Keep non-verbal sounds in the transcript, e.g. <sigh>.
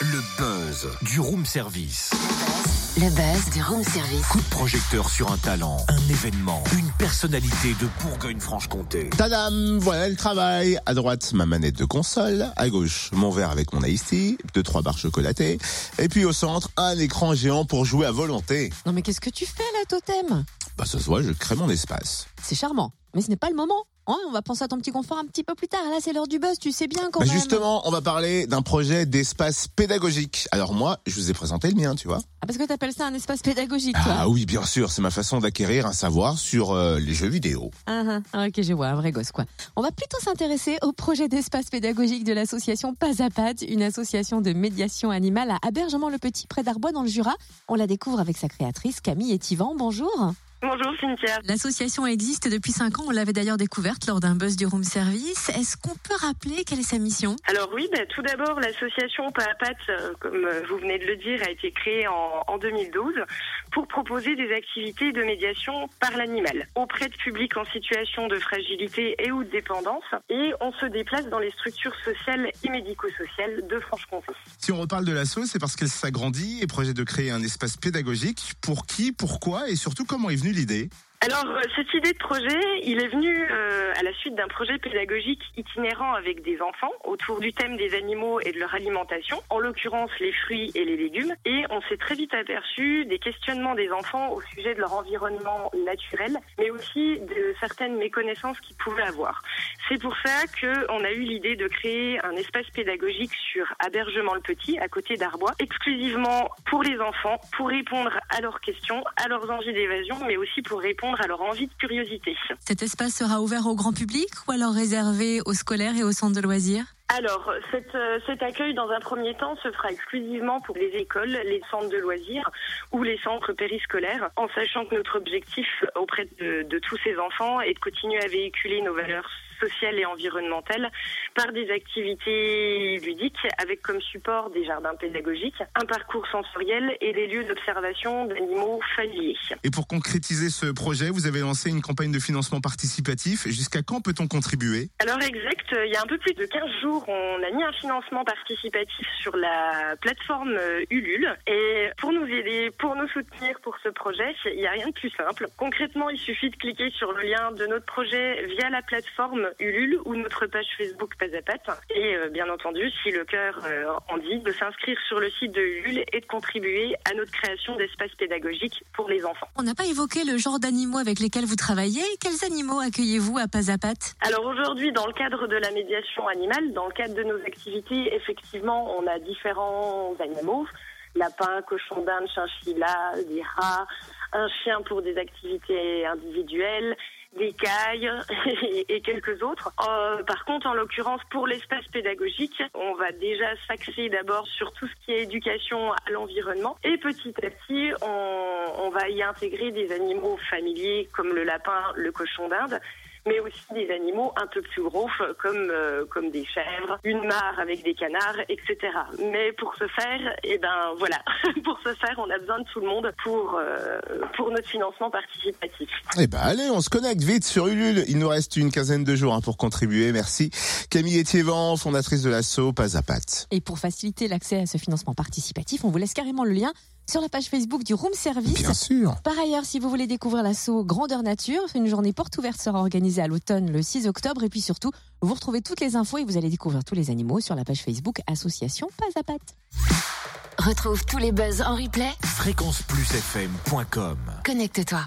Le buzz du room service. Le buzz du room service. Coup de projecteur sur un talent, un événement, une personnalité de Bourgogne-Franche-Comté. Tadam, voilà le travail. À droite, ma manette de console. À gauche, mon verre avec mon iced tea, deux trois barres chocolatées. Et puis au centre, un écran géant pour jouer à volonté. Non mais qu'est-ce que tu fais là, Totem? Bah ce soir, je crée mon espace. C'est charmant, mais ce n'est pas le moment. Ouais, on va penser à ton petit confort un petit peu plus tard. Là, c'est l'heure du buzz, tu sais bien quand Bah même. justement, on va parler d'un projet d'espace pédagogique. Alors moi, je vous ai présenté le mien, tu vois. Ah, parce que t'appelles ça un espace pédagogique, toi. Ah oui, bien sûr, c'est ma façon d'acquérir un savoir sur euh, les jeux vidéo. Ah, ah, ok, je vois, un vrai gosse, quoi. On va plutôt s'intéresser au projet d'espace pédagogique de l'association Pas à Pattes, une association de médiation animale à Abergement-le-Petit, près d'Arbois, dans le Jura. On la découvre avec sa créatrice, Camille Etivan. Bonjour. Bonjour Cynthia. L'association existe depuis 5 ans. On l'avait d'ailleurs découverte lors d'un buzz du room service. Est-ce qu'on peut rappeler quelle est sa mission? Alors oui, bah, tout d'abord, l'association Pas à Pattes, euh, comme euh, vous venez de le dire, a été créée en, en 2012 pour proposer des activités de médiation par l'animal auprès de publics en situation de fragilité et ou de dépendance. Et on se déplace dans les structures sociales et médico-sociales de Franche-Comté. Si on reparle de l'asso, c'est parce qu'elle s'agrandit et projette de créer un espace pédagogique. Pour qui, pourquoi et surtout comment est venue l'idée Alors, euh, cette idée de projet, il est venu euh, à la suite d'un projet pédagogique itinérant avec des enfants autour du thème des animaux et de leur alimentation, en l'occurrence les fruits et les légumes. Et on s'est très vite aperçu des questionnements des enfants au sujet de leur environnement naturel, mais aussi de certaines méconnaissances qu'ils pouvaient avoir. C'est pour ça qu'on a eu l'idée de créer un espace pédagogique sur Abergement-le-Petit, à côté d'Arbois, exclusivement pour les enfants, pour répondre à leurs questions, à leurs envies d'évasion, mais aussi pour répondre à leur envie de curiosité. Cet espace sera ouvert au grand public ou alors réservé aux scolaires et aux centres de loisirs? Alors, cette, euh, cet accueil, dans un premier temps, se fera exclusivement pour les écoles, les centres de loisirs ou les centres périscolaires, en sachant que notre objectif auprès de, de tous ces enfants est de continuer à véhiculer nos valeurs sociales et environnementales par des activités ludiques avec comme support des jardins pédagogiques, un parcours sensoriel et des lieux d'observation d'animaux familiers. Et pour concrétiser ce projet, vous avez lancé une campagne de financement participatif. Jusqu'à quand peut-on contribuer? Alors exact, il y a un peu plus de 15 jours, on a mis un financement participatif sur la plateforme euh, Ulule. Et pour nous aider, pour nous soutenir pour ce projet, il n'y a rien de plus simple. Concrètement, il suffit de cliquer sur le lien de notre projet via la plateforme Ulule ou notre page Facebook Pas à Patte. Et euh, bien entendu, si le cœur euh, en dit, de s'inscrire sur le site de Ulule et de contribuer à notre création d'espaces pédagogiques pour les enfants. On n'a pas évoqué le genre d'animaux avec lesquels vous travaillez. Quels animaux accueillez-vous à Pas à Pattes Alors aujourd'hui, dans le cadre de la médiation animale, dans le cadre de nos activités, effectivement, on a différents animaux. Lapins, cochons d'Inde, chinchillas, des rats, un chien pour des activités individuelles, des cailles <laughs> et, quelques autres. Euh, par contre, en l'occurrence, pour l'espace pédagogique, on va déjà s'axer d'abord sur tout ce qui est éducation à l'environnement et petit à petit, on va y intégrer des animaux familiers comme le lapin, le cochon d'Inde mais aussi des animaux un peu plus gros comme euh, comme des chèvres, une mare avec des canards, etc. Mais pour ce faire, eh ben voilà, <laughs> pour ce faire, on a besoin de tout le monde pour euh, pour notre financement participatif. Eh ben allez, on se connecte vite sur Ulule. Il nous reste une quinzaine de jours hein, pour contribuer. Merci. Camille Etiévan, fondatrice de l'assaut Pas à Patte. Et pour faciliter l'accès à ce financement participatif, on vous laisse carrément le lien sur la page Facebook du Room Service. Bien sûr. Par ailleurs, si vous voulez découvrir l'assaut Grandeur Nature, une journée porte ouverte sera organisée à l'automne le 6 octobre. Et puis surtout, vous retrouvez toutes les infos et vous allez découvrir tous les animaux sur la page Facebook Association Pas à Patte. Retrouve tous les buzz en replay. Fréquenceplusfm.com Connecte-toi.